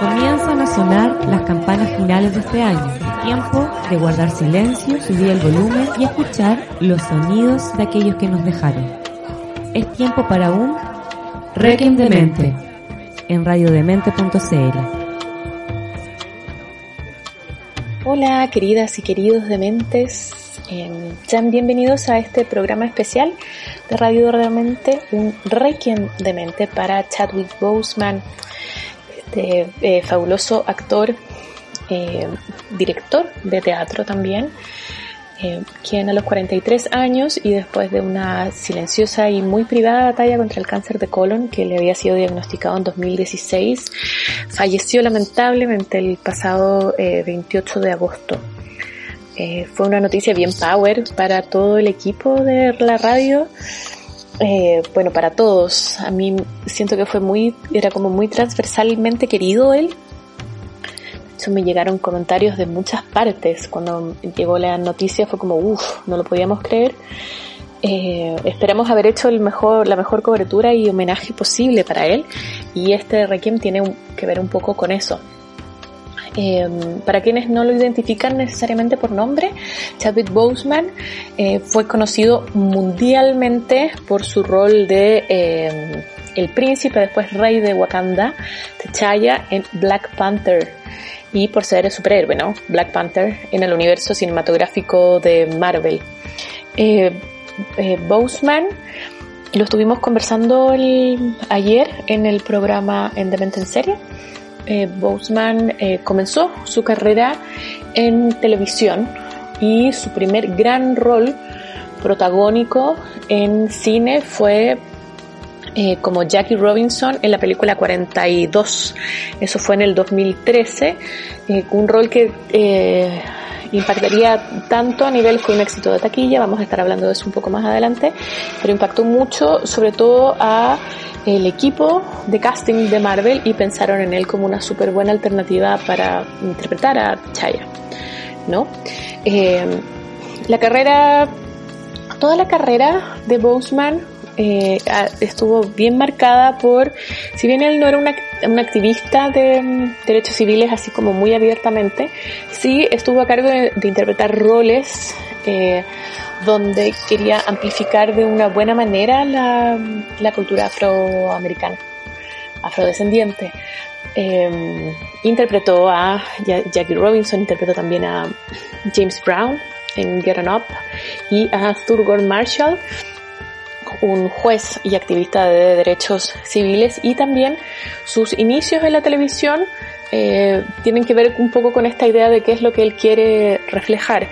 Comienzan a sonar las campanas finales de este año. tiempo de guardar silencio, subir el volumen y escuchar los sonidos de aquellos que nos dejaron. Es tiempo para un Requiem de Mente en radiodemente.cl. Hola queridas y queridos dementes, eh, sean bienvenidos a este programa especial de Radio de Mente, un Requiem de Mente para Chadwick Boseman, este eh, fabuloso actor, eh, director de teatro también, eh, quien a los 43 años y después de una silenciosa y muy privada batalla contra el cáncer de colon que le había sido diagnosticado en 2016, falleció lamentablemente el pasado 28 de agosto. Fue una noticia bien power para todo el equipo de la radio eh, bueno, para todos. A mí siento que fue muy, era como muy transversalmente querido él. De hecho, me llegaron comentarios de muchas partes. Cuando llegó la noticia fue como, uff, no lo podíamos creer. Eh, esperamos haber hecho la mejor cobertura y homenaje posible para él. Y este Requiem tiene que ver un poco con eso. Em, para quienes no lo identifican necesariamente por nombre, Chadwick Boseman eh, fue conocido mundialmente por su rol de em, el príncipe, después rey de Wakanda, T'Challa en Black Panther y por ser el superhéroe, ¿no? Black Panther en el universo cinematográfico de Marvel. Eh, eh, Boseman lo estuvimos conversando ayer en el programa En Demente en Serie eh, Boseman eh, comenzó su carrera en televisión y su primer gran rol protagónico en cine fue eh, como Jackie Robinson en la película 42. Eso fue en el 2013, eh, un rol que impactaría tanto a nivel, fue un éxito de taquilla, vamos a estar hablando de eso un poco más adelante, pero impactó mucho sobre todo a el equipo de casting de Marvel y pensaron en él como una súper buena alternativa para interpretar a Chaya, ¿no? Eh, la carrera, toda la carrera de Boseman eh, estuvo bien marcada por, si bien él no era un activista de mm, derechos civiles así como muy abiertamente, sí estuvo a cargo de, de interpretar roles eh, donde quería amplificar de una buena manera la, la cultura afroamericana, afrodescendiente. Eh, interpretó a Jackie Robinson, interpretó también a James Brown en Get On Up y a Thurgood Marshall, un juez y activista de derechos civiles y también sus inicios en la televisión eh, tienen que ver un poco con esta idea de qué es lo que él quiere reflejar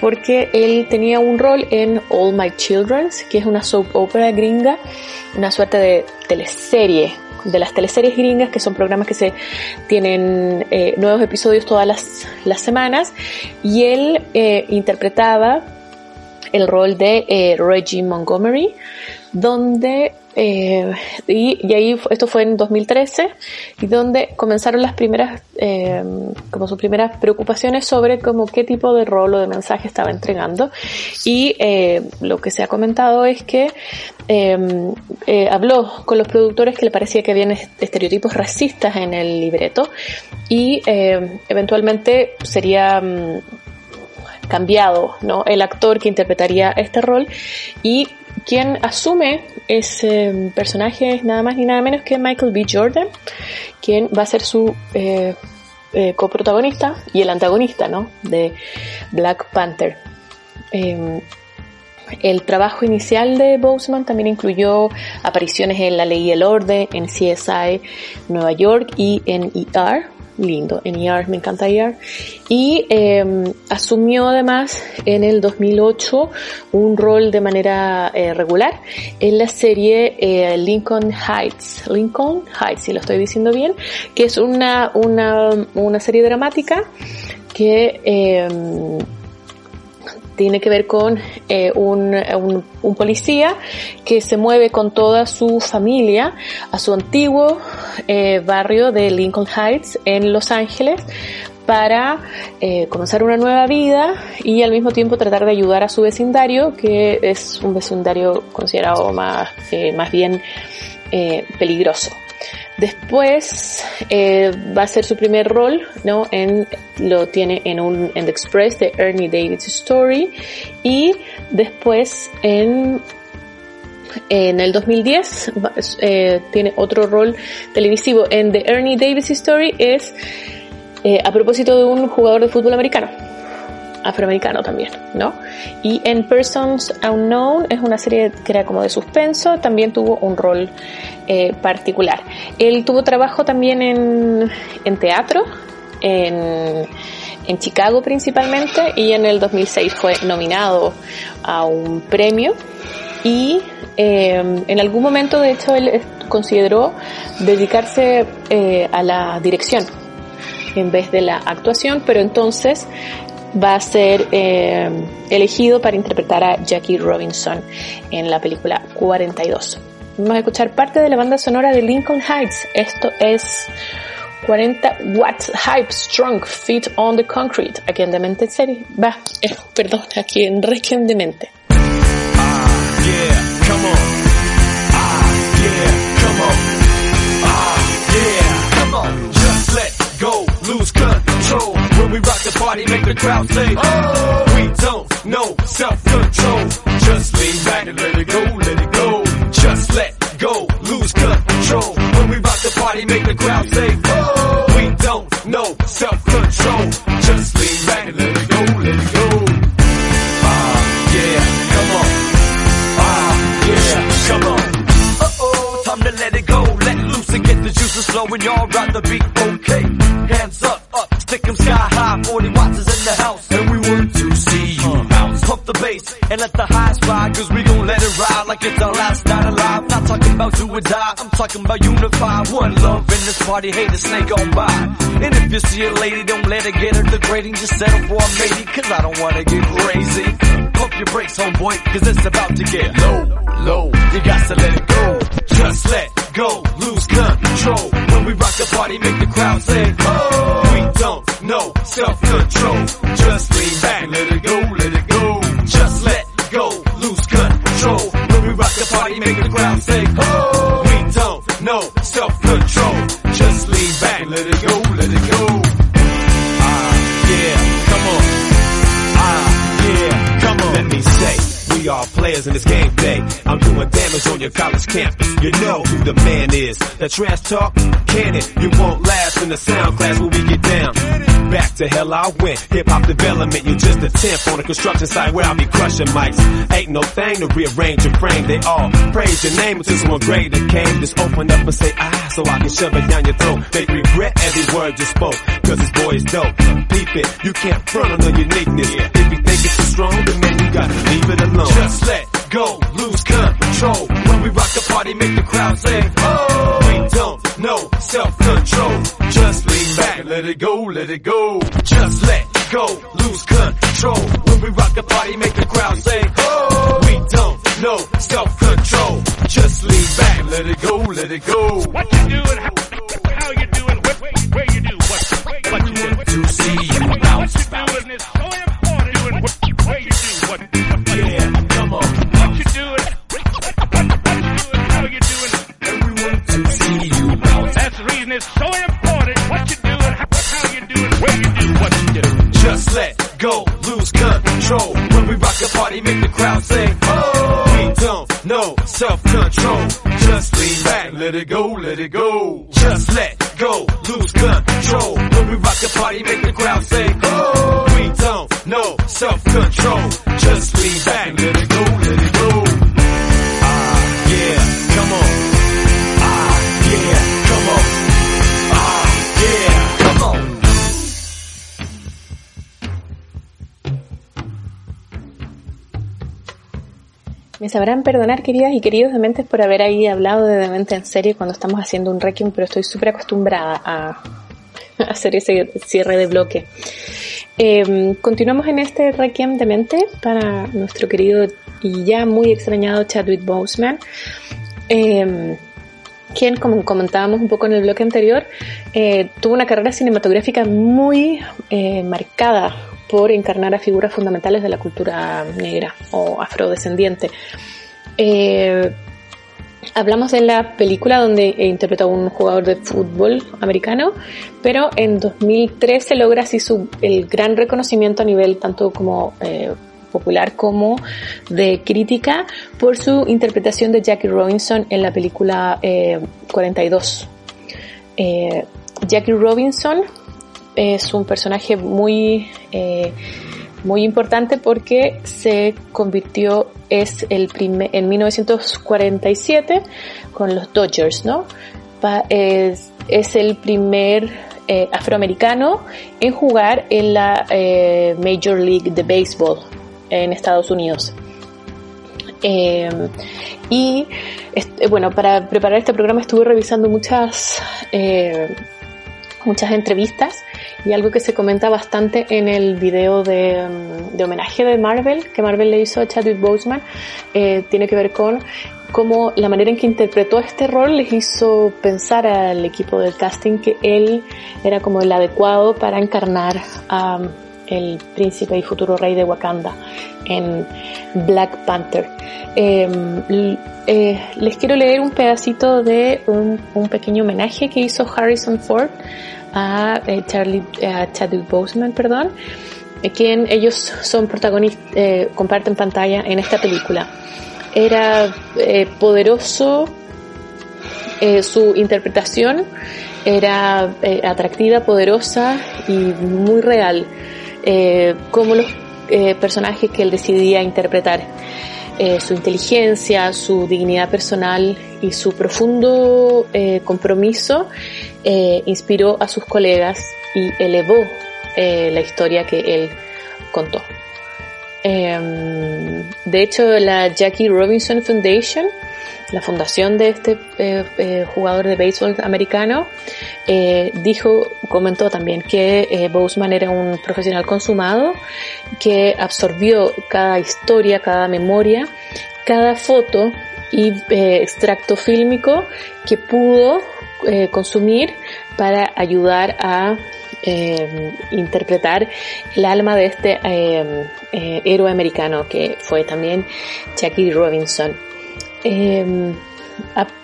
porque él tenía un rol en All My Children, que es una soap opera gringa, una suerte de teleserie, de las teleseries gringas, que son programas que se tienen eh, nuevos episodios todas las, las semanas, y él eh, interpretaba el rol de eh, Reggie Montgomery, donde eh, y, ahí esto fue en 2013 y donde comenzaron las primeras eh, como sus primeras preocupaciones sobre como qué tipo de rol o de mensaje estaba entregando. Y eh, lo que se ha comentado es que em, eh, habló con los productores que le parecía que habían estereotipos racistas en el libreto y em, eventualmente sería mm, cambiado ¿no? el actor que interpretaría este rol y quien asume ese personaje es nada más ni nada menos que Michael B. Jordan, quien va a ser su eh, eh, coprotagonista y el antagonista ¿no? de Black Panther. Eh, el trabajo inicial de Boseman también incluyó apariciones en La Ley y el Orden, en CSI Nueva York y en ER, lindo, en ER, me encanta ER, y eh, asumió además en el 2008 un rol de manera eh, regular en la serie eh, Lincoln Heights, Lincoln Heights, si lo estoy diciendo bien, que es una, una, una serie dramática que tiene que ver con eh, un, un, policía que se mueve con toda su familia a su antiguo eh, barrio de Lincoln Heights en Los Ángeles para eh, comenzar una nueva vida y al mismo tiempo tratar de ayudar a su vecindario, que es un vecindario considerado más, eh, más bien eh, peligroso. Después va a ser su primer rol, ¿no? En, lo tiene en un en The Express de Ernie Davis Story. Y después en en el 2010 tiene otro rol televisivo en The Ernie Davis Story. Es eh, a propósito de un jugador de fútbol americano, afroamericano también, ¿no? Y en Persons Unknown es una serie que era como de suspenso, también tuvo un rol eh, particular. Él tuvo trabajo también en, en teatro, en, en, Chicago principalmente, y en el 2006 fue nominado a un premio. Y eh, en algún momento, de hecho, él consideró dedicarse a la dirección en vez de la actuación, pero entonces va a ser eh, elegido para interpretar a Jackie Robinson en la película 42. Vamos a escuchar parte de la banda sonora de Lincoln Heights. Esto es 40 watts hype strong feet on the concrete. Aquí en Demente. Va, eh, perdón, aquí en Requiem Demente. The party, make the crowd say, oh. We don't know self-control. Just lean back and let it go, let it go. Just let go, lose control. When we rock the party, make the crowd say, oh. We don't know self-control. Just lean back and let it go, let it go. Ah, yeah, come on. Ah, yeah, come on. Uh-oh, time to let it go. Let loose and get the juices flowing. Y'all rock the beat, okay. Hands up, up, stick them sky high. 40 watts is in the house, and we want to see you uh, bounce. Pump the bass and let the highs ride, cause we gon' let it ride like it's our about do or die, I'm talking about unify. One love in this party, hate the snake on by. And if you see a lady, don't let her get her degrading. Just settle for a matey, cause I don't wanna get crazy. Pump your brakes, homeboy, cause it's about to get low, low. You got to let it go. Just let go, lose control. When we rock the party, make the crowd say, oh. We don't know self-control. Just lean back, let it go, let it go. Just let the make the ground say, oh. We don't know self-control. Just lean back, let it go, let it go. Ah, yeah, come on. Ah, yeah, come on. Let me say we are players in this game on your college campus. You know who the man is. That trash talk, can it? You won't last in the sound class when we get down. Back to hell I went. Hip hop development, you just a temp on a construction site where I'll be crushing mics. Ain't no thing to rearrange your frame. They all praise your name until someone greater came. Just open up and say ah so I can shove it down your throat. They regret every word you spoke. Cause this boy is dope. Peep it, you can't front on the uniqueness. If you think it's too strong, then man you gotta leave it alone. Just let go, lose control. When we rock the party, make the crowd say, oh. We don't know self-control. Just lean back and let it go, let it go. Just let go, lose control. When we rock the party, make the crowd say, oh. We don't know self-control. Just lean back and let it go, let it go. What you doing? How, how you doing? Where, where you do? What, what you do? To see you bounce. What you doing is so oh, is so important. What you doing, how you doing, where you do what you do. Just let go, lose control. When we rock the party, make the crowd say, oh. We don't know self-control. Just lean back, let it go, let it go. Just let go, lose control. When we rock the party, make the crowd say, oh. We don't know self-control. Just lean back, let it go, Me sabrán perdonar, queridas y queridos dementes, por haber ahí hablado de demente en serie cuando estamos haciendo un requiem, pero estoy súper acostumbrada a hacer ese cierre de bloque. Em, continuamos en este requiem demente para nuestro querido y ya muy extrañado Chadwick Boseman. Em, quien, como comentábamos un poco en el bloque anterior, eh, tuvo una carrera cinematográfica muy eh, marcada por encarnar a figuras fundamentales de la cultura negra o afrodescendiente. Eh, hablamos de la película donde interpretó a un jugador de fútbol americano, pero en 2013 logra así su, el gran reconocimiento a nivel tanto como popular como de crítica por su interpretación de Jackie Robinson en la película 42. Eh, eh, Jackie Robinson es un personaje muy, eh, muy importante porque se convirtió, es el primer, en 1947 con los Dodgers, ¿no? es, es el primer afroamericano en jugar en la Major League de Béisbol en Estados Unidos. Eh, y eh, bueno, para preparar este programa estuve revisando muchas, eh, muchas entrevistas y algo que se comenta bastante en el video de, mm, homenaje de Marvel, que Marvel le hizo a Chadwick Boseman, tiene que ver con cómo la manera en que interpretó este rol les hizo pensar al equipo del casting que él era como el adecuado para encarnar a el príncipe y futuro rey de Wakanda en Black Panther. Em, eh, les quiero leer un pedacito de un, pequeño homenaje que hizo Harrison Ford a, eh, Charlie, a Chadwick Boseman, perdón, eh, quien ellos son protagonistas, comparten pantalla en esta película. Era poderoso su interpretación, era atractiva, poderosa y muy real eh, como los eh, personajes que él decidía interpretar. Eh, su inteligencia, su dignidad personal y su profundo eh, compromiso inspiró a sus colegas y elevó la historia que él contó. Em, de hecho, la Jackie Robinson Foundation la fundación de este eh, eh, jugador de béisbol americano, eh, dijo, comentó también que Boseman era un profesional consumado, que absorbió cada historia, cada memoria, cada foto y extracto fílmico que pudo consumir para ayudar a interpretar el alma de este héroe americano que fue también Jackie Robinson. Em,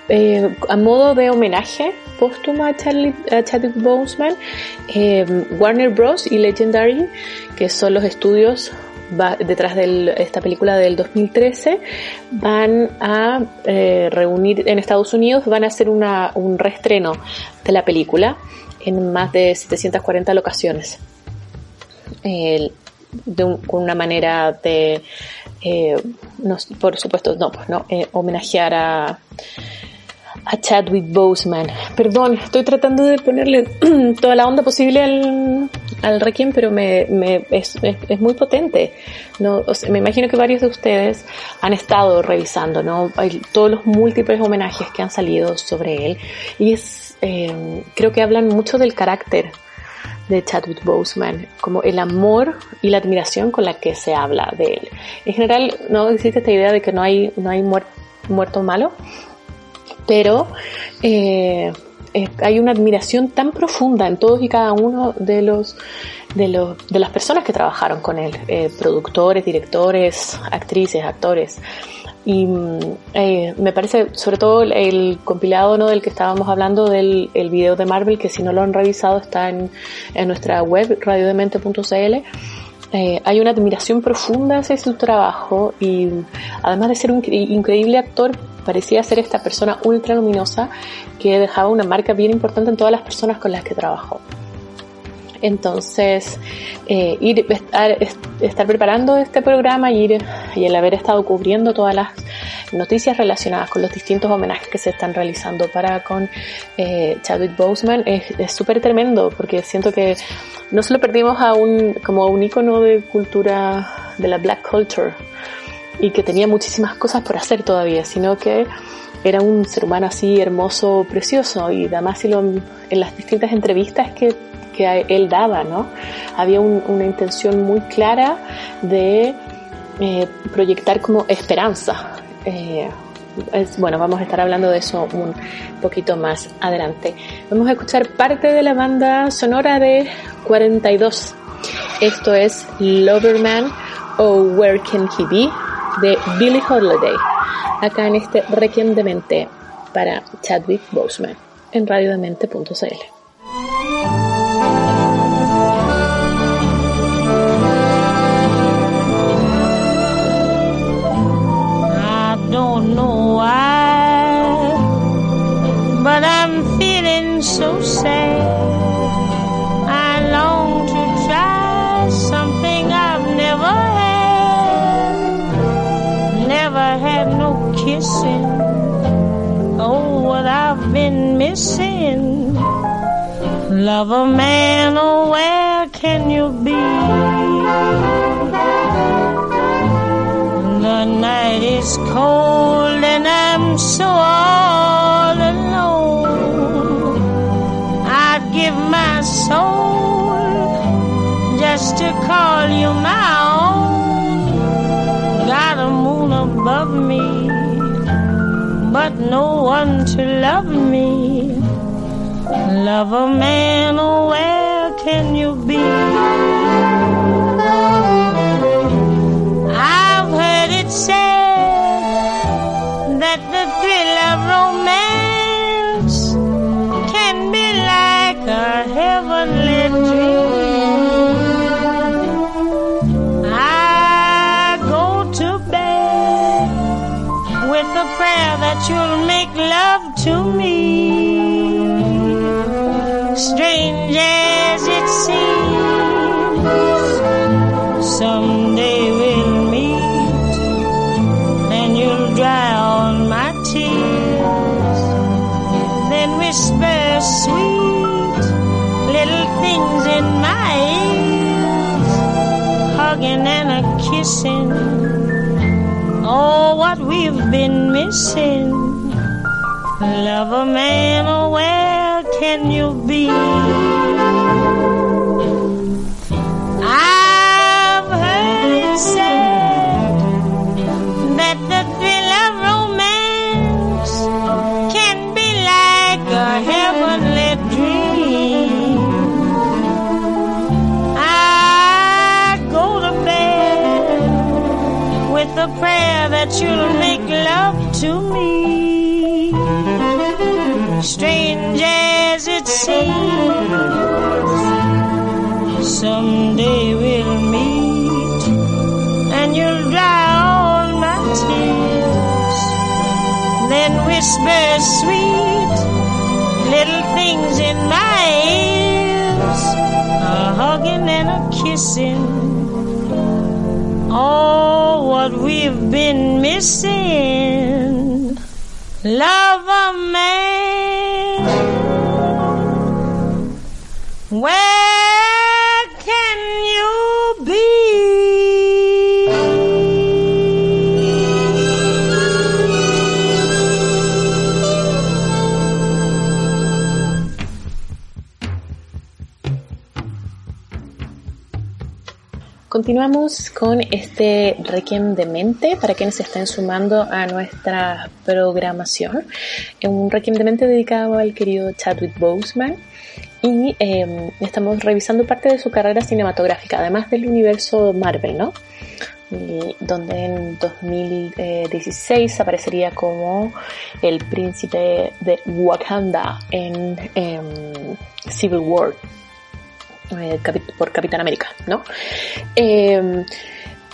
eh, a, modo de homenaje póstumo a, Chadwick Boseman, em, Warner Bros. y Legendary, que son los estudios detrás de esta película del 2013, van a eh, reunir en Estados Unidos, van a hacer un reestreno de la película en más de 740 locaciones. con una manera de eh, no, por supuesto, no, pues no, eh, homenajear a, a Chadwick Boseman. Perdón, estoy tratando de ponerle toda la onda posible al, al Requiem, pero me, me es, es, muy potente. No, me imagino que varios de ustedes han estado revisando, ¿no? Hay todos los múltiples homenajes que han salido sobre él y es, eh, creo que hablan mucho del carácter de Chadwick Boseman, como el amor y la admiración con la que se habla de él. En general, no existe esta idea de que no hay, no hay muerto malo, pero eh, hay una admiración tan profunda en todos y cada uno de los de, de las personas que trabajaron con él, eh, productores, directores, actrices, actores. Y eh, me parece, sobre todo el compilado ¿no? del que estábamos hablando, del el video de Marvel, que si no lo han revisado está en, en nuestra web, radiodemente.cl. Eh, hay una admiración profunda hacia su trabajo y además de ser un increíble actor, parecía ser esta persona ultra luminosa que dejaba una marca bien importante en todas las personas con las que trabajó. Entonces, eh, ir, estar, estar, preparando este programa y, ir, y el haber estado cubriendo todas las noticias relacionadas con los distintos homenajes que se están realizando para con eh, Chadwick Boseman es súper tremendo porque siento que no solo perdimos a un, como un icono de cultura de la black culture y que tenía muchísimas cosas por hacer todavía, sino que era un ser humano así hermoso, precioso y además en las distintas entrevistas que que él daba, ¿no? Había una intención muy clara de eh, proyectar como esperanza. Eh, bueno, vamos a estar hablando de eso un poquito más adelante. Vamos a escuchar parte de la banda sonora de 42. Esto es Loverman o Where Can He Be de Billie Holiday. Acá en este Requiem de Mente para Chadwick Boseman en radiodemente.cl. so sad. I long to try something I've never had. Never had no kissing. Oh, what I've been missing. Love a man, oh, where can you be? The night is cold and I'm so all no one to love me. Love a man, oh, where can you be? And a kissing. Oh, what we've been missing. Love a man, oh, where can you be? That you'll make love to me strange as it seems. Someday we'll meet and you'll dry all my tears. Then whisper sweet little things in my ears, a hugging and a kissing. Oh, we've been missing. Love Continuamos con este Requiem de Mente para quienes se estén sumando a nuestra programación. Un Requiem de Mente dedicado al querido Chadwick Boseman. Y eh, estamos revisando parte de su carrera cinematográfica, además del universo Marvel, ¿no? Donde en 2016 aparecería como el príncipe de Wakanda en em, Civil War eh, por Capitán América, ¿no?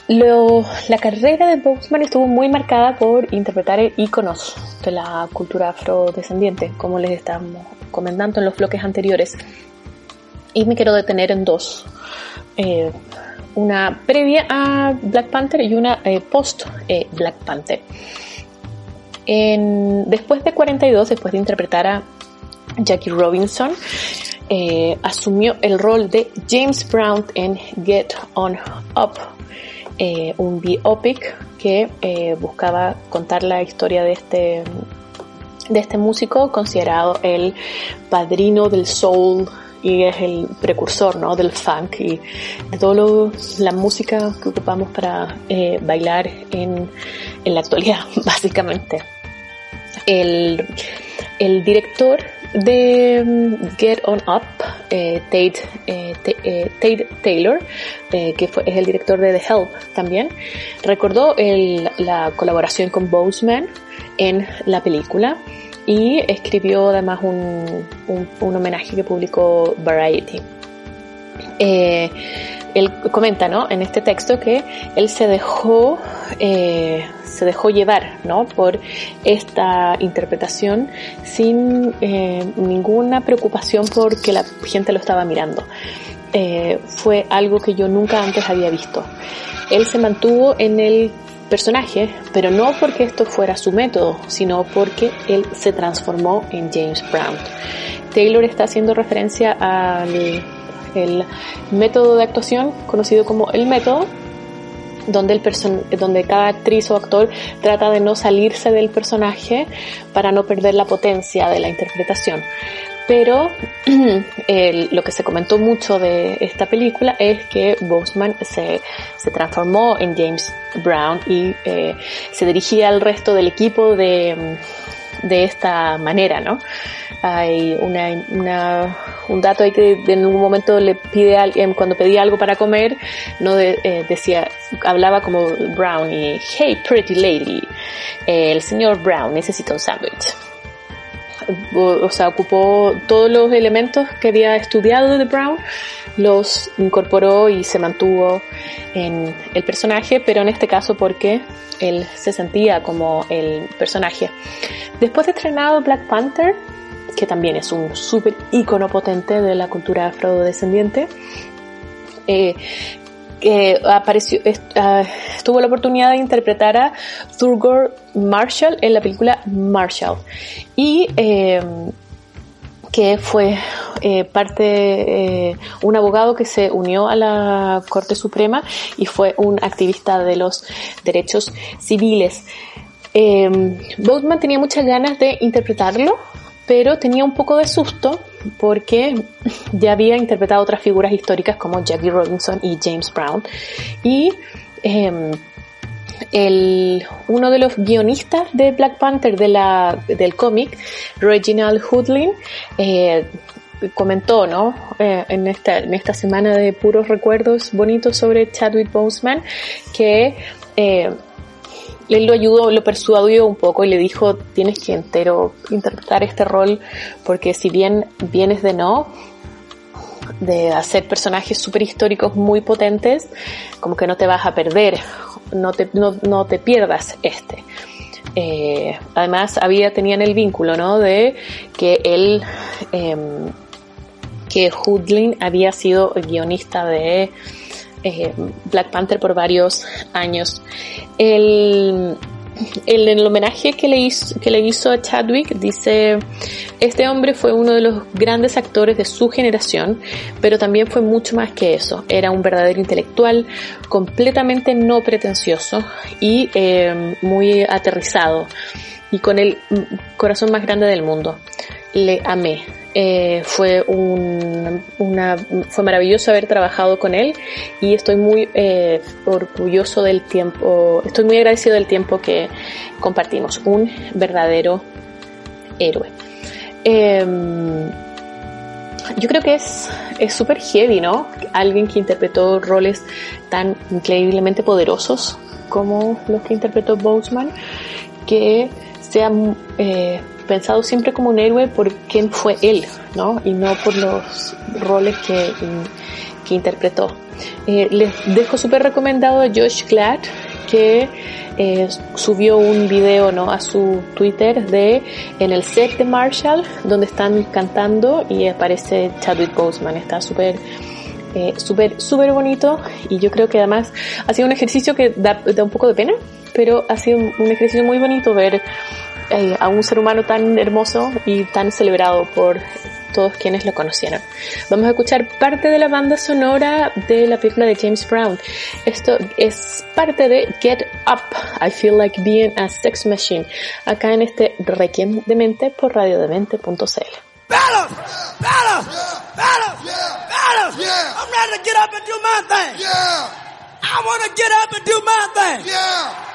Lo, la carrera de Boseman estuvo muy marcada por interpretar íconos de la cultura afrodescendiente, como les estábamos comentando en los bloques anteriores. Y me quiero detener en dos. Eh, una previa a Black Panther y una eh, post Black Panther. Después de 42, después de interpretar a Jackie Robinson, eh, asumió el rol de James Brown en Get On Up, eh, un biopic que eh, buscaba contar la historia de este, de este músico considerado el padrino del soul y es el precursor ¿no? del funk y de toda la música que ocupamos para bailar en, en la actualidad, básicamente. el, el director de mm, Get On Up, eh, Tate, eh, eh, Tate, Taylor, que fue, es el director de The Help también, recordó la colaboración con Boseman en la película y escribió además un, un homenaje que publicó Variety. Eh, él comenta, ¿no? En este texto que él se dejó, eh, se dejó llevar, ¿no? Por esta interpretación sin eh, ninguna preocupación porque la gente lo estaba mirando. Eh, fue algo que yo nunca antes había visto. Él se mantuvo en el personaje, pero no porque esto fuera su método, sino porque él se transformó en James Brown. Taylor está haciendo referencia al el método de actuación conocido como el método, donde, el donde cada actriz o actor trata de no salirse del personaje para no perder la potencia de la interpretación. Pero lo que se comentó mucho de esta película es que Boseman se, se transformó en James Brown y eh, se dirigía al resto del equipo de, de esta manera, ¿no? Hay una, un dato ahí que en un momento le pide a cuando pedía algo para comer, no eh, decía, hablaba como Brown y, hey pretty lady, el señor Brown necesita un sándwich. O sea, ocupó todos los elementos que había estudiado de Brown, los incorporó y se mantuvo en el personaje, pero en este caso porque él se sentía como el personaje. Después de estrenado Black Panther, que también es un súper ícono potente de la cultura afrodescendiente, eh, apareció, ah, tuvo la oportunidad de interpretar a Thurgood Marshall en la película Marshall. Y eh, que fue eh, parte, eh, un abogado que se unió a la Corte Suprema y fue un activista de los derechos civiles. Eh, Boatman tenía muchas ganas de interpretarlo, pero tenía un poco de susto porque ya había interpretado otras figuras históricas como Jackie Robinson y James Brown y em, el, uno de los guionistas de Black Panther de la, del cómic, Reginald Hoodlin, eh, comentó, ¿no? Eh, en, esta, en esta semana de puros recuerdos bonitos sobre Chadwick Boseman, que eh, él lo ayudó, lo persuadió un poco y le dijo, tienes que entero interpretar este rol porque si bien vienes de no, de hacer personajes súper históricos muy potentes, como que no te vas a perder, no te, no, no te pierdas este. Eh, además había, tenían el vínculo, ¿no? De que él, eh, que Hoodlin había sido guionista de eh, Black Panther por varios años. El, el, homenaje que le, hizo, que le hizo a Chadwick dice, este hombre fue uno de los grandes actores de su generación, pero también fue mucho más que eso. Era un verdadero intelectual, completamente no pretencioso y eh, muy aterrizado y con el corazón más grande del mundo. Le amé. Eh, fue un, una, fue maravilloso haber trabajado con él y estoy muy eh, orgulloso del tiempo, estoy muy agradecido del tiempo que compartimos. Un verdadero héroe. Eh, yo creo que es es súper heavy, ¿no? Alguien que interpretó roles tan increíblemente poderosos como los que interpretó Boseman, que sea eh, pensado siempre como un héroe por quién fue él, ¿no? Y no por los roles que, que interpretó. Eh, les dejo súper recomendado a Josh Glad que eh, subió un video ¿no? a su Twitter de en el set de Marshall donde están cantando y aparece Chadwick Boseman. Está súper eh, súper súper bonito y yo creo que además ha sido un ejercicio que da, da un poco de pena, pero ha sido un ejercicio muy bonito ver eh, a un ser humano tan hermoso y tan celebrado por todos quienes lo conocieron. Vamos a escuchar parte de la banda sonora de la película de James Brown. Esto es parte de Get Up, I Feel Like Being a Sex Machine, acá en este Requiem de Mente por radiodemente.cl. Fellas, fellas, fellas, fellas, yeah. I'm ready to get up and do my thing. Yeah. I want to get up and do my thing. Yeah.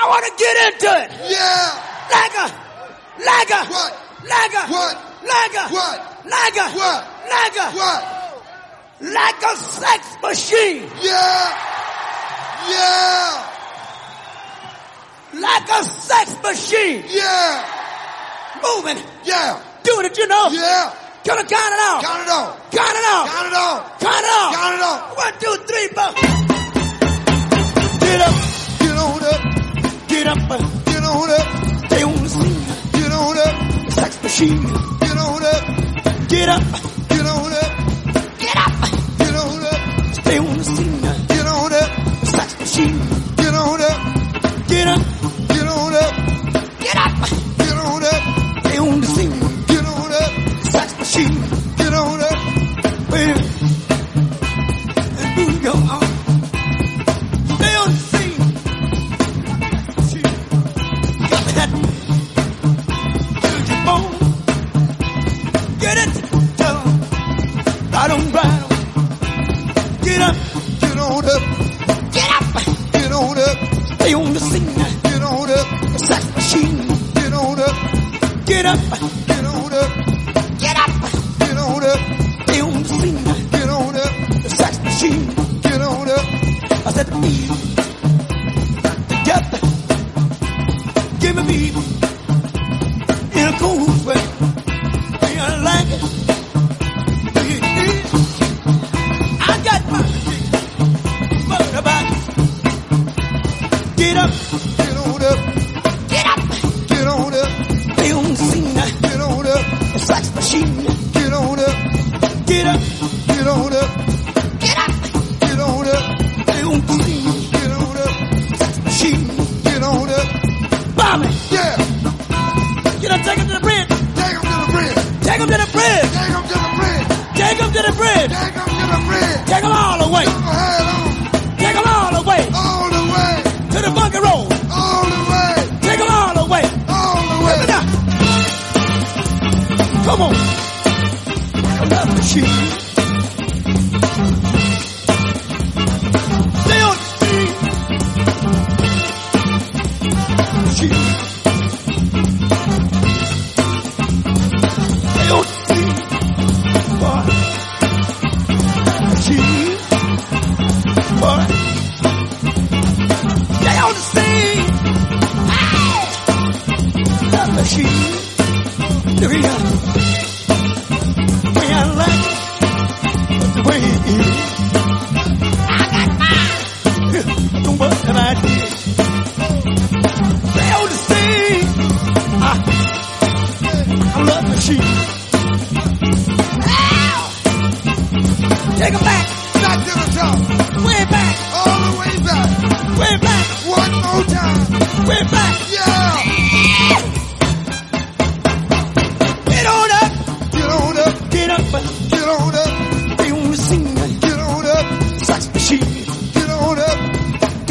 I want to get into it. Yeah. Nigga! Nigga! What? Nigga! What? Nigga! What? Nigga! What? Nigga! What? Like a sex machine! Yeah! Yeah! Like a sex machine! Yeah! Moving! Yeah! Doing it, you know? Yeah! Gonna count it out! Count it out! Count it out! Count it out! Count it out! Count it out! One, two, three, four! Get up! Get on up! Get up! Get on up! machine. Get on up. Get up. Get on up. Get up. Get on up. Stay on the scene. Get on up. Sex machine. Get on up. Get up. Get on up. Get up. Get on up. Stay on the scene. Get on up. Sex machine.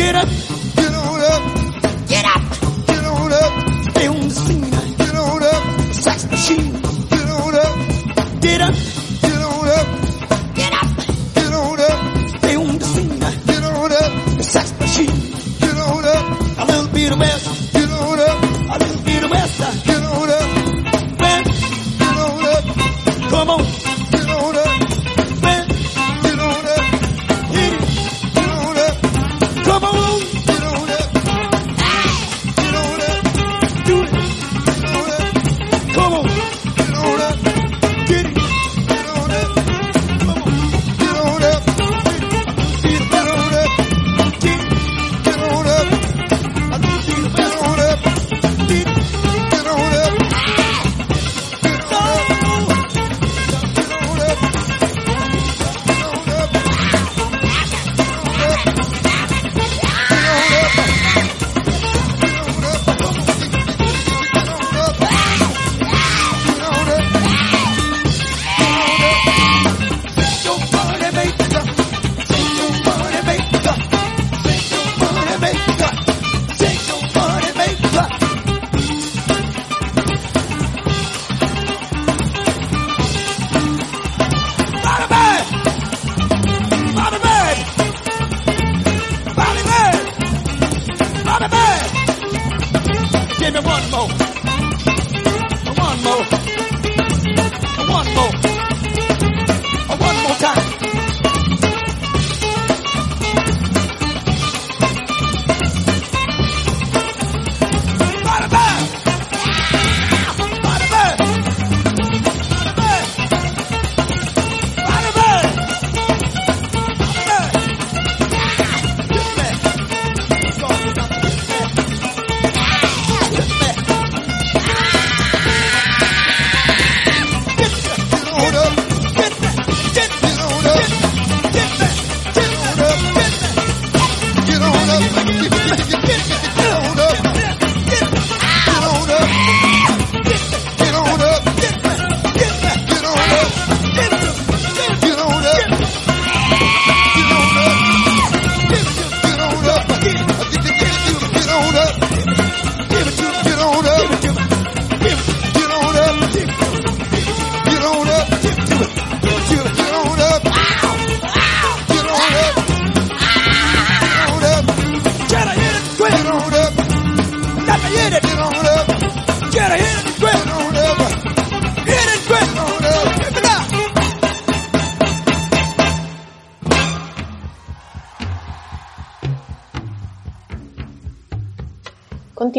get up.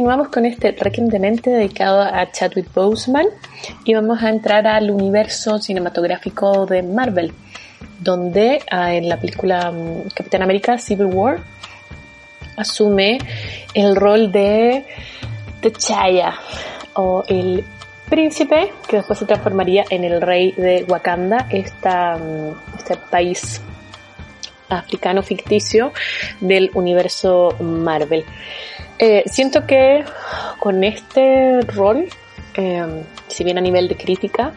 Continuamos con este Requiem de Mente dedicado a Chadwick Boseman y vamos a entrar al universo cinematográfico de Marvel, donde ah, en la película mm, Capitán América Civil War asume el rol de T'Challa o el príncipe que después se transformaría en el rey de Wakanda, mm, este país africano ficticio del universo Marvel. Eh, siento que con este rol, eh, si bien a nivel de crítica,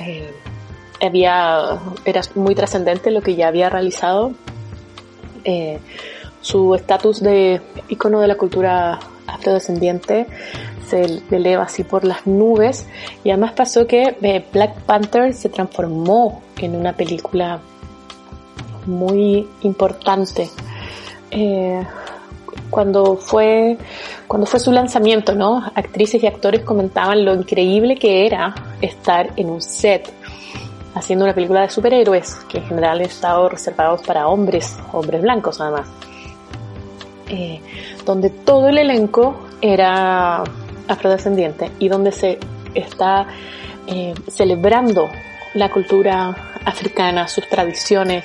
eh, había, era muy trascendente lo que ya había realizado, eh, su estatus de icono de la cultura afrodescendiente se eleva así por las nubes. Y además pasó que eh, Black Panther se transformó en una película muy importante. Eh, cuando fue cuando fue su lanzamiento no actrices y actores comentaban lo increíble que era estar en un set haciendo una película de superhéroes que en general han estado reservados para hombres hombres blancos además eh, donde todo el elenco era afrodescendiente y donde se está eh, celebrando la cultura africana, sus tradiciones,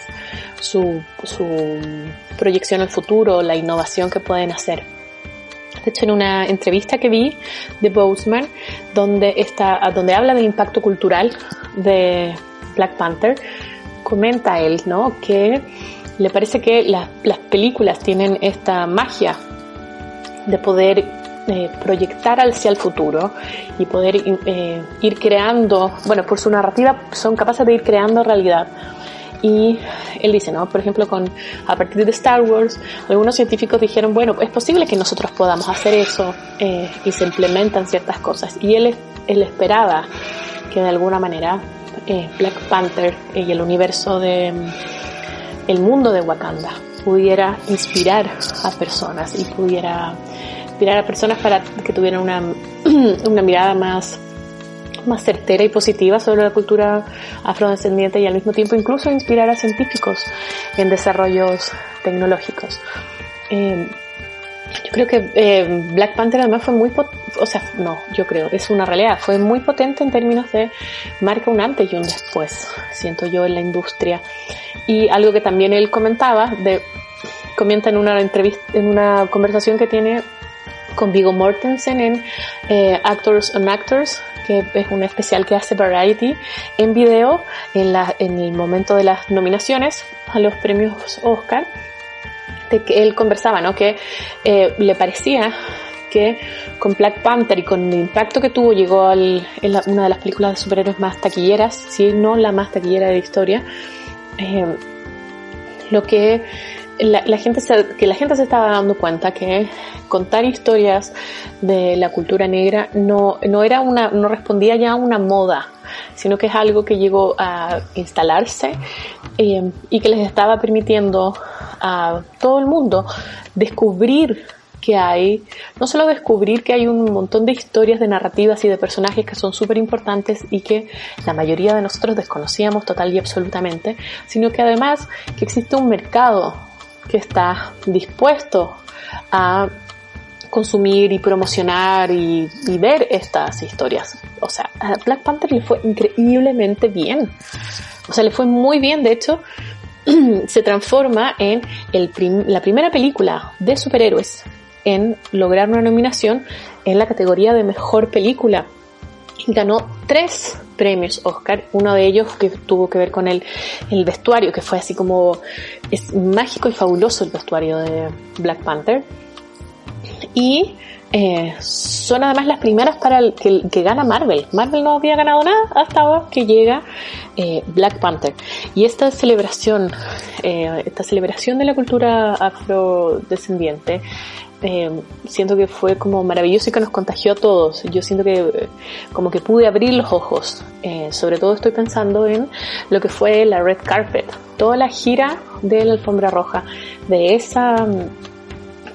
su, su proyección al futuro, la innovación que pueden hacer. De hecho, en una entrevista que vi de Boseman, donde, está, donde habla del impacto cultural de Black Panther, comenta él ¿no? que le parece que las, las películas tienen esta magia de poder eh, proyectar hacia el futuro y poder eh, ir creando, bueno, por su narrativa son capaces de ir creando realidad. Y él dice, ¿no? Por ejemplo, con, a partir de Star Wars, algunos científicos dijeron, bueno, es posible que nosotros podamos hacer eso eh, y se implementan ciertas cosas. Y él, él esperaba que de alguna manera eh, Black Panther y el universo de el mundo de Wakanda pudiera inspirar a personas y pudiera inspirar a personas para que tuvieran una, una mirada más más certera y positiva sobre la cultura afrodescendiente y al mismo tiempo incluso inspirar a científicos en desarrollos tecnológicos. Eh, yo creo que eh, Black Panther además fue muy, o sea, no, yo creo, es una realidad, fue muy potente en términos de marca un antes y un después, siento yo, en la industria. Y algo que también él comentaba, de, comenta en una entrevista, en una conversación que tiene con Vigo Mortensen en eh, Actors on Actors, que es un especial que hace Variety en video en, la, en el momento de las nominaciones a los premios Oscar, de que él conversaba, ¿no? Que eh, le parecía que con Black Panther y con el impacto que tuvo llegó la, una de las películas de superhéroes más taquilleras, si no la más taquillera de la historia, eh, lo que la, la, gente se, que la gente se estaba dando cuenta que contar historias de la cultura negra no, no era una, no respondía ya a una moda, sino que es algo que llegó a instalarse eh, y que les estaba permitiendo a todo el mundo descubrir que hay, no solo descubrir que hay un montón de historias, de narrativas y de personajes que son súper importantes y que la mayoría de nosotros desconocíamos total y absolutamente, sino que además que existe un mercado que está dispuesto a consumir y promocionar y, y, ver estas historias. O sea, a Black Panther le fue increíblemente bien. O sea, le fue muy bien. De hecho, se transforma en el prim la primera película de superhéroes en lograr una nominación en la categoría de mejor película. Ganó tres premios Oscar, uno de ellos que tuvo que ver con el, el vestuario, que fue así como es mágico y fabuloso el vestuario de Black Panther. Y eh, son además las primeras para el que, gana Marvel. Marvel no había ganado nada hasta ahora que llega eh, Black Panther. Y esta celebración, eh, esta celebración de la cultura afrodescendiente, siento que fue como maravilloso y que nos contagió a todos. Yo siento que como que pude abrir los ojos. sobre todo estoy pensando en lo que fue la red carpet, toda la gira de la alfombra roja, de esa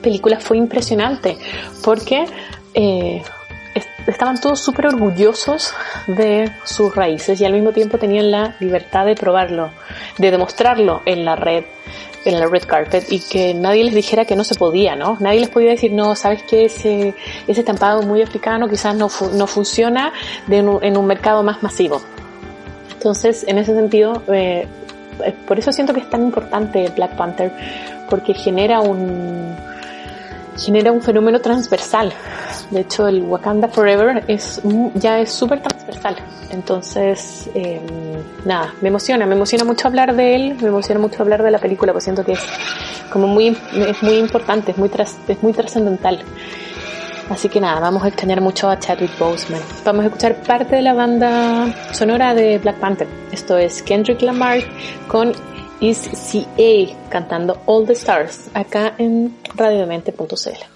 película fue impresionante porque eh, estaban todos súper orgullosos de sus raíces y al mismo tiempo tenían la libertad de probarlo, de demostrarlo en la red en la red carpet y que nadie les dijera que no se podía, ¿no? Nadie les podía decir, no, sabes que ese, ese estampado muy africano quizás no, fu- no funciona en un mercado más masivo. Entonces, en ese sentido, eh, eh, por eso siento que es tan importante Black Panther, porque genera un, genera un fenómeno transversal. De hecho, el Wakanda Forever es ya es súper transversal. Entonces, eh, nada, me emociona, me emociona mucho hablar de él, me emociona mucho hablar de la película, porque siento que es como muy, es muy importante, es muy, tras- muy trascendental. Así que nada, vamos a extrañar mucho a Chadwick Boseman. Vamos a escuchar parte de la banda sonora de Black Panther. Esto es Kendrick Lamar con Is CA cantando All the Stars acá en radiodemente.cl.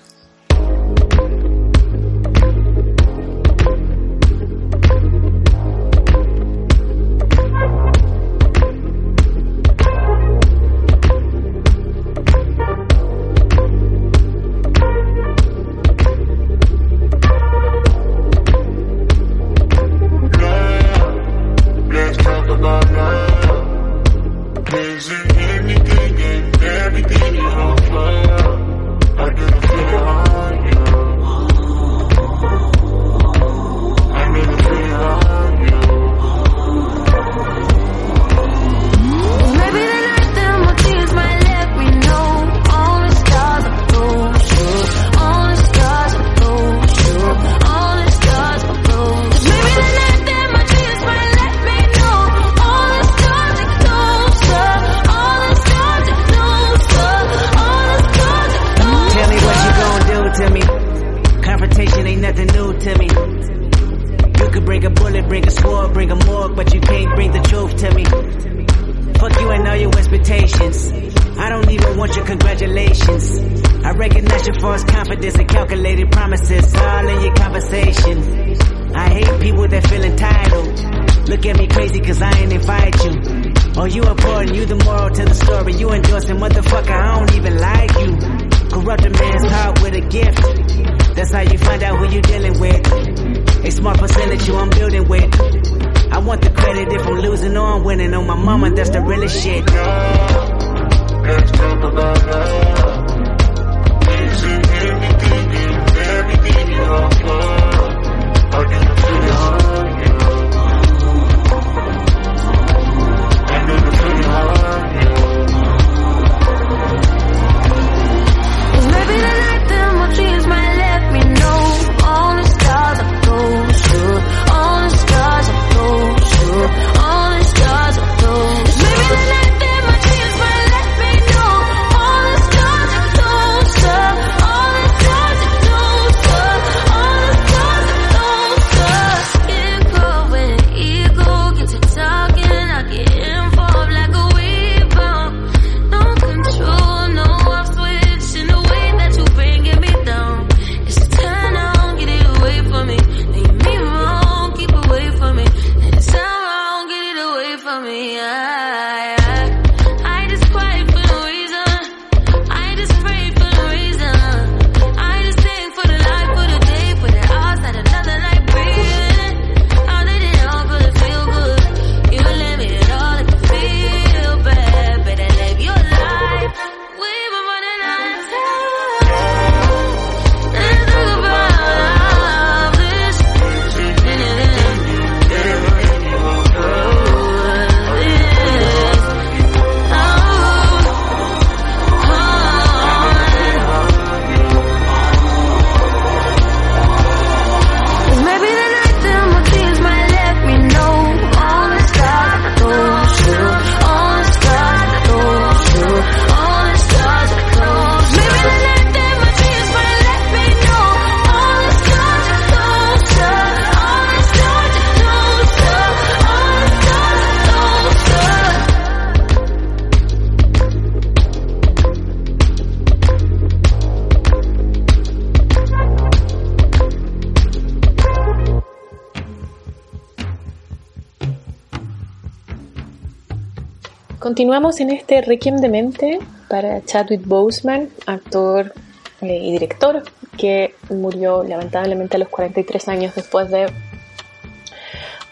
Continuamos en este Requiem de Mente para Chadwick Boseman, actor eh, y director que murió lamentablemente a los 43 años después de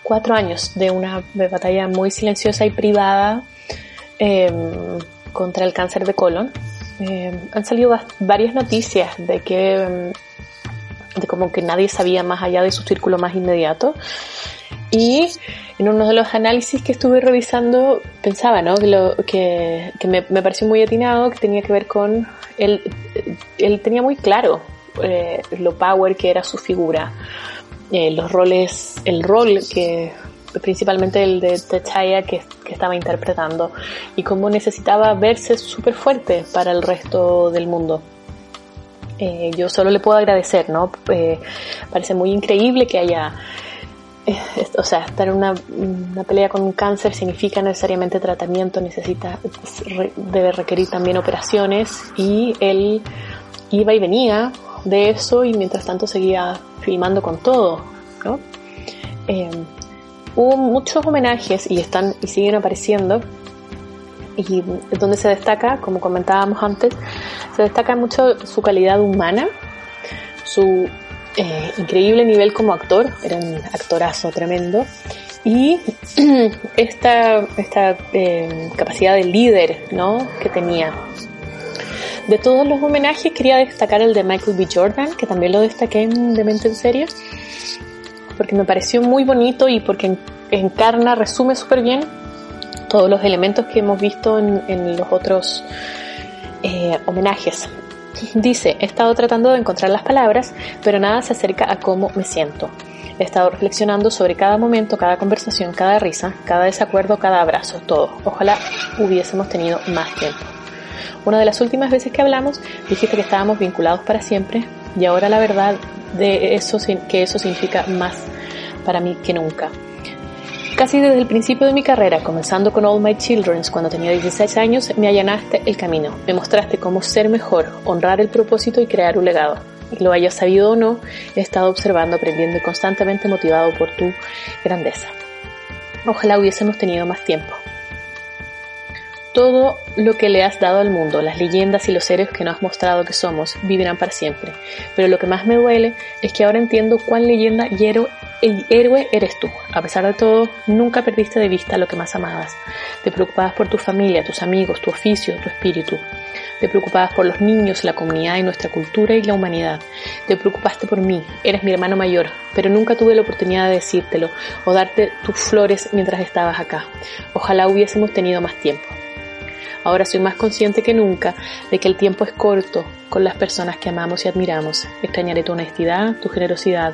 cuatro años de una batalla muy silenciosa y privada eh, contra el cáncer de colon. Eh, han salido varias noticias de que mm, de como que nadie sabía más allá de su círculo más inmediato. Y en uno de los análisis que estuve revisando pensaba, ¿no? Que, lo, que, que me, me pareció muy atinado, que tenía que ver con él, él tenía muy claro eh, lo power que era su figura, eh, los roles, el rol que principalmente el de T'Challa que, que estaba interpretando y cómo necesitaba verse súper fuerte para el resto del mundo. Eh, yo solo le puedo agradecer, ¿no? Eh, parece muy increíble que haya o sea, estar en una, una pelea con un cáncer significa necesariamente tratamiento, necesita, debe requerir también operaciones y él iba y venía de eso y mientras tanto seguía filmando con todo, ¿no? Eh, hubo muchos homenajes y están y siguen apareciendo y donde se destaca, como comentábamos antes, se destaca mucho su calidad humana, su eh, increíble nivel como actor, era un actorazo tremendo, y esta, esta eh, capacidad de líder ¿no? que tenía. De todos los homenajes quería destacar el de Michael B. Jordan, que también lo destaqué en Demente en Serio, porque me pareció muy bonito y porque en- encarna, resume súper bien todos los elementos que hemos visto en, en los otros eh, homenajes. Dice, he estado tratando de encontrar las palabras, pero nada se acerca a cómo me siento. He estado reflexionando sobre cada momento, cada conversación, cada risa, cada desacuerdo, cada abrazo, todo. Ojalá hubiésemos tenido más tiempo. Una de las últimas veces que hablamos dijiste que estábamos vinculados para siempre y ahora la verdad de eso que eso significa más para mí que nunca. Casi desde el principio de mi carrera, comenzando con All My Children's cuando tenía 16 años, me allanaste el camino, me mostraste cómo ser mejor, honrar el propósito y crear un legado. Y lo hayas sabido o no, he estado observando, aprendiendo y constantemente motivado por tu grandeza. Ojalá hubiésemos tenido más tiempo. Todo lo que le has dado al mundo, las leyendas y los héroes que nos has mostrado que somos, vivirán para siempre. Pero lo que más me duele es que ahora entiendo cuán leyenda y héroe, y héroe eres tú. A pesar de todo, nunca perdiste de vista lo que más amabas. Te preocupabas por tu familia, tus amigos, tu oficio, tu espíritu. Te preocupabas por los niños, la comunidad y nuestra cultura y la humanidad. Te preocupaste por mí, eres mi hermano mayor, pero nunca tuve la oportunidad de decírtelo o darte tus flores mientras estabas acá. Ojalá hubiésemos tenido más tiempo. Ahora soy más consciente que nunca de que el tiempo es corto con las personas que amamos y admiramos. Extrañaré tu honestidad, tu generosidad,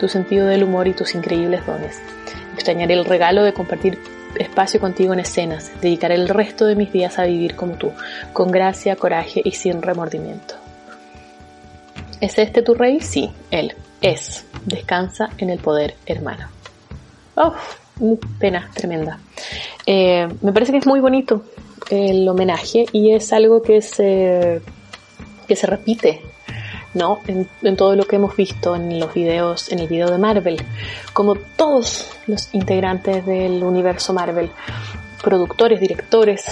tu sentido del humor y tus increíbles dones. Extrañaré el regalo de compartir espacio contigo en escenas. Dedicaré el resto de mis días a vivir como tú, con gracia, coraje y sin remordimiento. ¿Es este tu rey? Sí, él es. Descansa en el poder, hermano. Oh, pena tremenda. Eh, me parece que es muy bonito el homenaje y es algo que se, que se repite ¿no? En, todo lo que hemos visto en los videos, en el video de Marvel, como todos los integrantes del universo Marvel, productores, directores,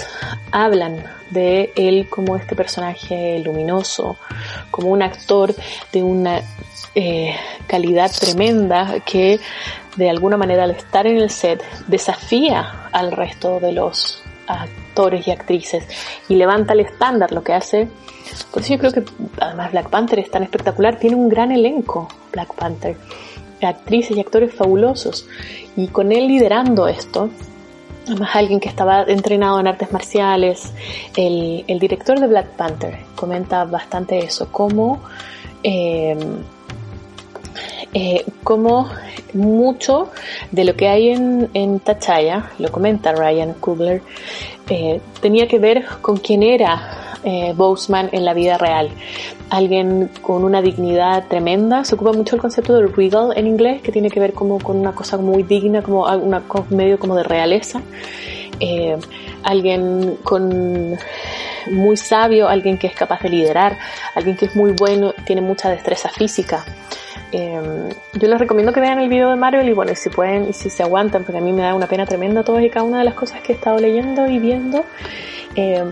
hablan de él como este personaje luminoso, como un actor de una eh, calidad tremenda que de alguna manera al estar en el set desafía al resto de los actores y actrices y levanta el estándar, lo que hace por eso yo creo que además Black Panther es tan espectacular, tiene un gran elenco Black Panther, actrices y actores fabulosos. Y con él liderando esto, además alguien que estaba entrenado en artes marciales, el, director de Black Panther comenta bastante eso, como, eh, eh, como mucho de lo que hay en, Tachaya, lo comenta Ryan Coogler, eh, tenía que ver con quién era eh, Boseman en la vida real. Alguien con una dignidad tremenda. Se ocupa mucho el concepto de regal en inglés, que tiene que ver como con una cosa muy digna, como una medio como de realeza. Eh, alguien con muy sabio, alguien que es capaz de liderar, alguien que es muy bueno, tiene mucha destreza física. Eh, yo les recomiendo que vean el video de Marvel y bueno, y si pueden y si se aguantan, porque a mí me da una pena tremenda todas y cada una de las cosas que he estado leyendo y viendo. Eh,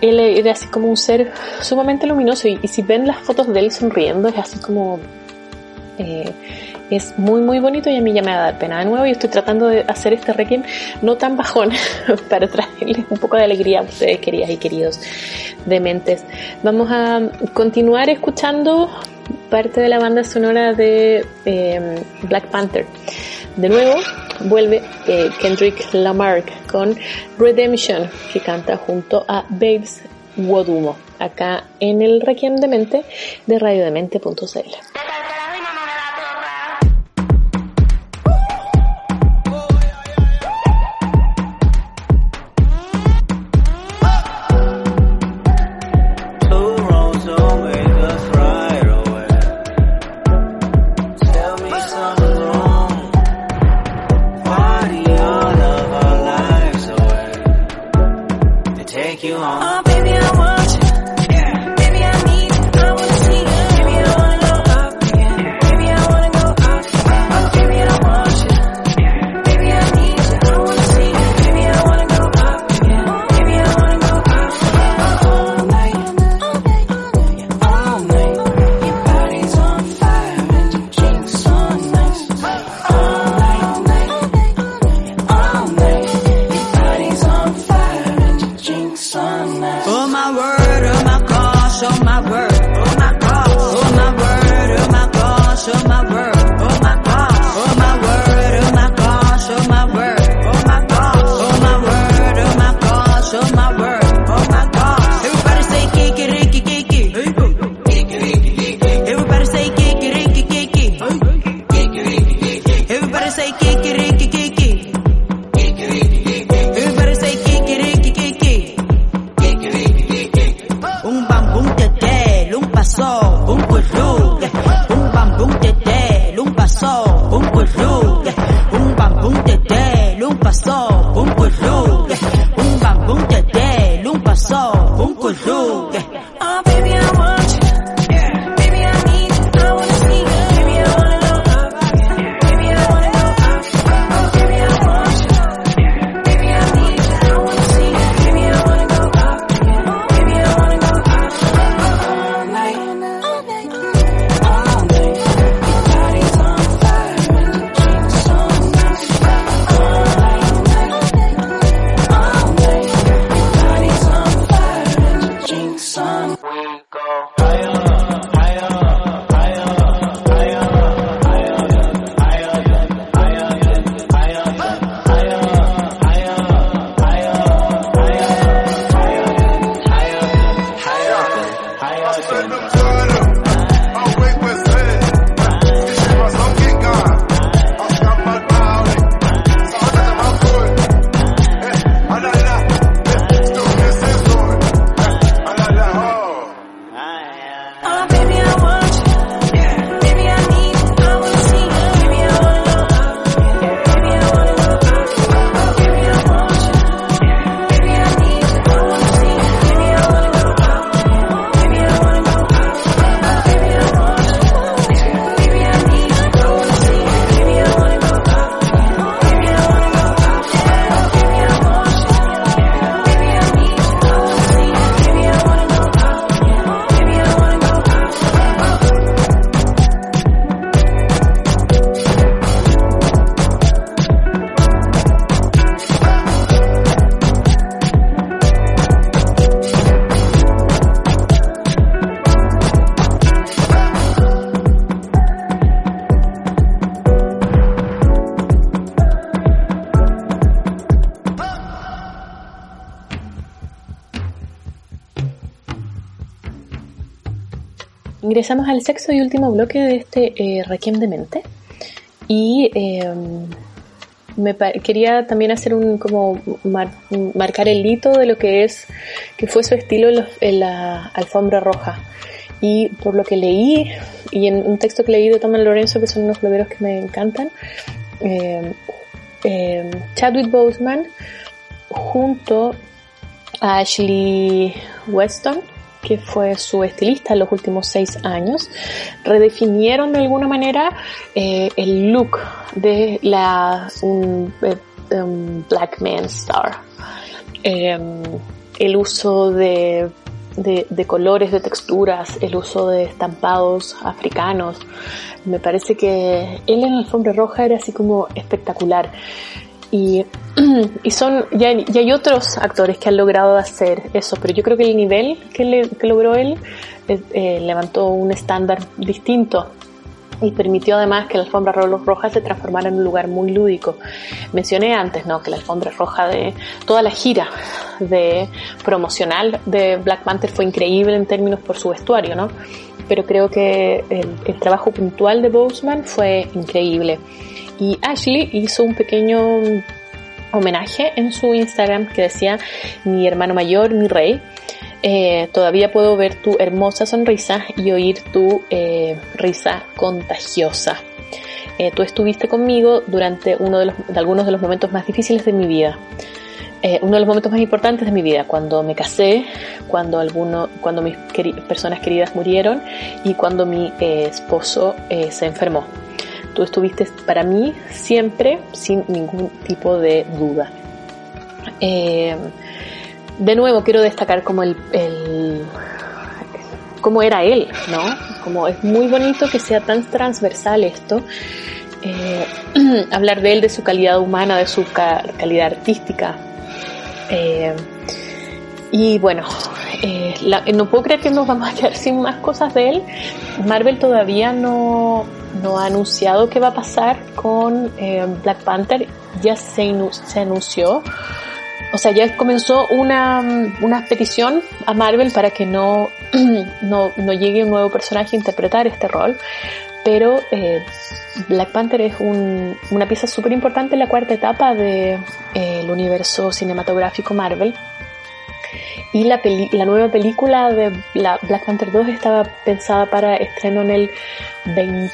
él era así como un ser sumamente luminoso y, y, si ven las fotos de él sonriendo es así como eh, Es muy muy bonito y a mí ya me va a dar pena de nuevo y estoy tratando de hacer este requiem no tan bajón para traerles un poco de alegría a ustedes queridas y queridos dementes. Vamos a continuar escuchando parte de la banda sonora de eh, Black Panther. De nuevo vuelve eh, Kendrick Lamar con Redemption que canta junto a Babes Wodumo acá en el Requiem de Mente de radiodemente.cl. Ingresamos al sexto y último bloque de este eh, Requiem de Mente. Y eh, me quería también hacer un como mar- marcar el hito de lo que es que fue su estilo en, la alfombra roja. Y por lo que leí, y en un texto que leí de Thomas Lorenzo, que son unos blogueros que me encantan, eh, eh, Chadwick Boseman junto a Ashley Weston, que fue su estilista en los últimos seis años, redefinieron de alguna manera eh, el look de la un, eh, um, Black Man Star. Eh, el uso de de, de colores, de texturas, el uso de estampados africanos. Me parece que él en la alfombra roja era así como espectacular. Y, son, ya, hay otros actores que han logrado hacer eso, pero yo creo que el nivel que, logró él eh, eh, levantó un estándar distinto y permitió además que la alfombra ro- roja se transformara en un lugar muy lúdico. Mencioné antes, ¿no? Que la alfombra roja de toda la gira de promocional de Black Panther fue increíble en términos por su vestuario, ¿no? Pero creo que el, el trabajo puntual de Boseman fue increíble. Y Ashley hizo un pequeño homenaje en su Instagram que decía mi hermano mayor, mi rey. Eh, todavía puedo ver tu hermosa sonrisa y oír tu eh, risa contagiosa. Eh, tú estuviste conmigo durante uno de, los, de algunos de los momentos más difíciles de mi vida. Uno de los momentos más importantes de mi vida, cuando me casé, cuando, alguno, cuando mis personas queridas murieron y cuando mi esposo se enfermó. Tú estuviste para mí siempre sin ningún tipo de duda. Eh, de nuevo quiero destacar como el, cómo era él, ¿no? Como es muy bonito que sea tan transversal esto. Eh, hablar de él, de su calidad humana, de su ca- calidad artística. Eh, y bueno, eh, no puedo creer que nos vamos a quedar sin más cosas de él. Marvel todavía no, no ha anunciado qué va a pasar con eh, Black Panther. Ya se, se anunció. O sea, ya comenzó una, una petición a Marvel para que no, no, no llegue un nuevo personaje a interpretar este rol. Pero eh, Black Panther es un- una pieza súper importante en la cuarta etapa del universo cinematográfico Marvel. Y la, nueva película de la Black Panther 2 estaba pensada para estreno en el 20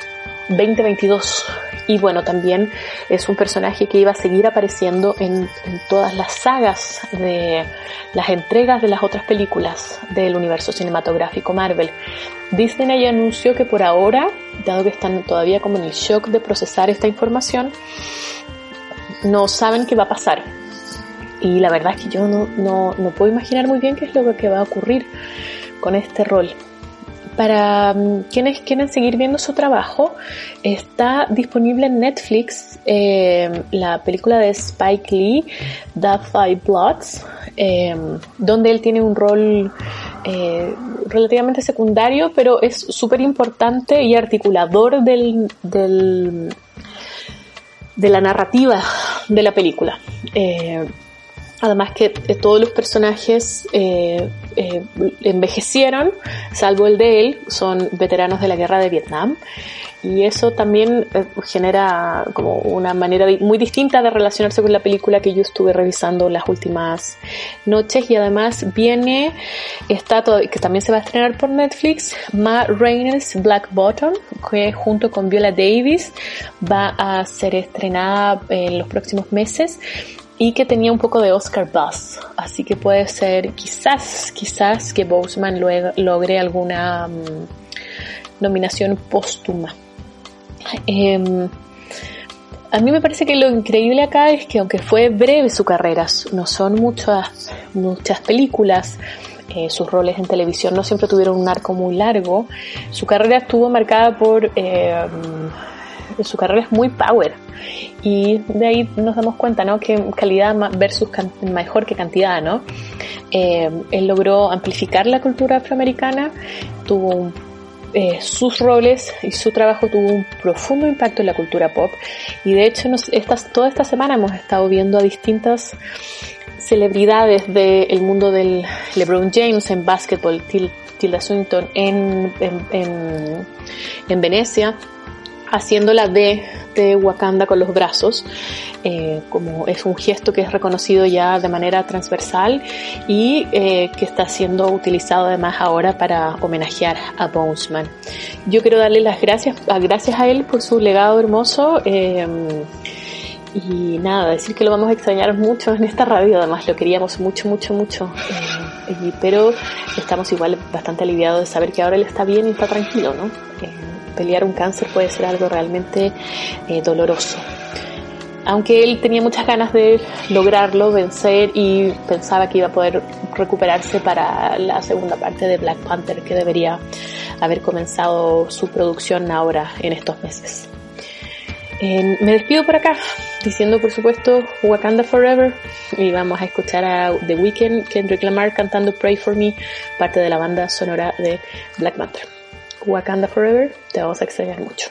2022. Y bueno, también es un personaje que iba a seguir apareciendo en, en todas las sagas de las entregas de las otras películas del universo cinematográfico Marvel. Disney ya anunció que por ahora, dado que están todavía como en el shock de procesar esta información, no saben qué va a pasar. Y la verdad es que yo no, no, no puedo imaginar muy bien qué es lo que va a ocurrir con este rol. Para mm, quienes quieren seguir viendo su trabajo, está disponible en Netflix eh, la película de Spike Lee, The Five Bloods, eh, donde él tiene un rol eh, relativamente secundario, pero es súper importante y articulador del, del, de la narrativa de la película. Además que eh, todos los personajes eh, eh, envejecieron, salvo el de él, son veteranos de la guerra de Vietnam. Y eso también eh, genera como una manera muy distinta de relacionarse con la película que yo estuve revisando las últimas noches. Y además viene, está todo, que también se va a estrenar por Netflix, Ma Rainey's Black Bottom, que junto con Viola Davis va a ser estrenada en los próximos meses y que tenía un poco de Oscar buzz, así que puede ser quizás, quizás que Boseman logre alguna mm, nominación póstuma. Em, a mí me parece que lo increíble acá es que aunque fue breve su carrera, no son muchas, muchas películas, eh, sus roles en televisión no siempre tuvieron un arco muy largo, su carrera estuvo marcada por... eh, su carrera es muy power y de ahí nos damos cuenta ¿no? que calidad versus mejor que cantidad ¿no? Eh, él logró amplificar la cultura afroamericana tuvo eh, sus roles y su trabajo tuvo un profundo impacto en la cultura pop y de hecho estas, toda esta semana hemos estado viendo a distintas celebridades del mundo del LeBron James en básquetbol, Til- Tilda Swinton en, en Venecia, haciéndola de, de Wakanda con los brazos, eh, como es un gesto que es reconocido ya de manera transversal y eh, que está siendo utilizado además ahora para homenajear a Bonesman. Yo quiero darle las gracias, a- gracias a él por su legado hermoso. eh, y nada, decir que lo vamos a extrañar mucho en esta radio, además lo queríamos mucho, mucho, mucho. Eh, y- pero estamos igual bastante aliviados de saber que ahora él está bien y está tranquilo, ¿no? Eh, pelear un cáncer puede ser algo realmente eh, doloroso. aunque él tenía muchas ganas de lograrlo, vencer y pensaba que iba a poder recuperarse para la segunda parte de Black Panther que debería haber comenzado su producción ahora en estos meses. Eh, me despido por acá diciendo por supuesto Wakanda Forever y vamos a escuchar a The Weeknd, Kendrick Lamar cantando Pray For Me, parte de la banda sonora de Black Panther. Wakanda Forever, te vamos a extrañar mucho.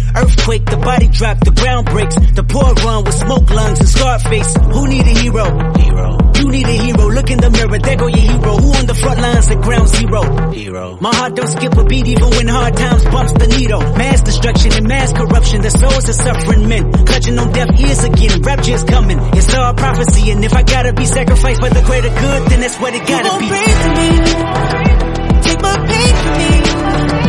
Earthquake, the body drop, the ground breaks, the poor run with smoke lungs and scarred face. Who need a hero? Hero. You need a hero, look in the mirror, there go your hero. Who on the front lines at ground zero? Hero. My heart don't skip a beat even when hard times bumps the needle. Mass destruction and mass corruption, the souls of suffering men. Clutching on deaf ears again, rapture's coming. It's all prophecy, and if I gotta be sacrificed for the greater good, then that's what it gotta gon' be. pray for me? Take my pain for me.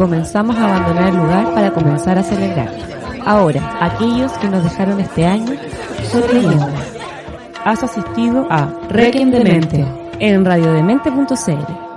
Comenzamos a abandonar el lugar para comenzar a celebrar. Ahora, aquellos que nos dejaron este año, sonriendo. Has asistido a Requiem de Mente en radiodemente.cl.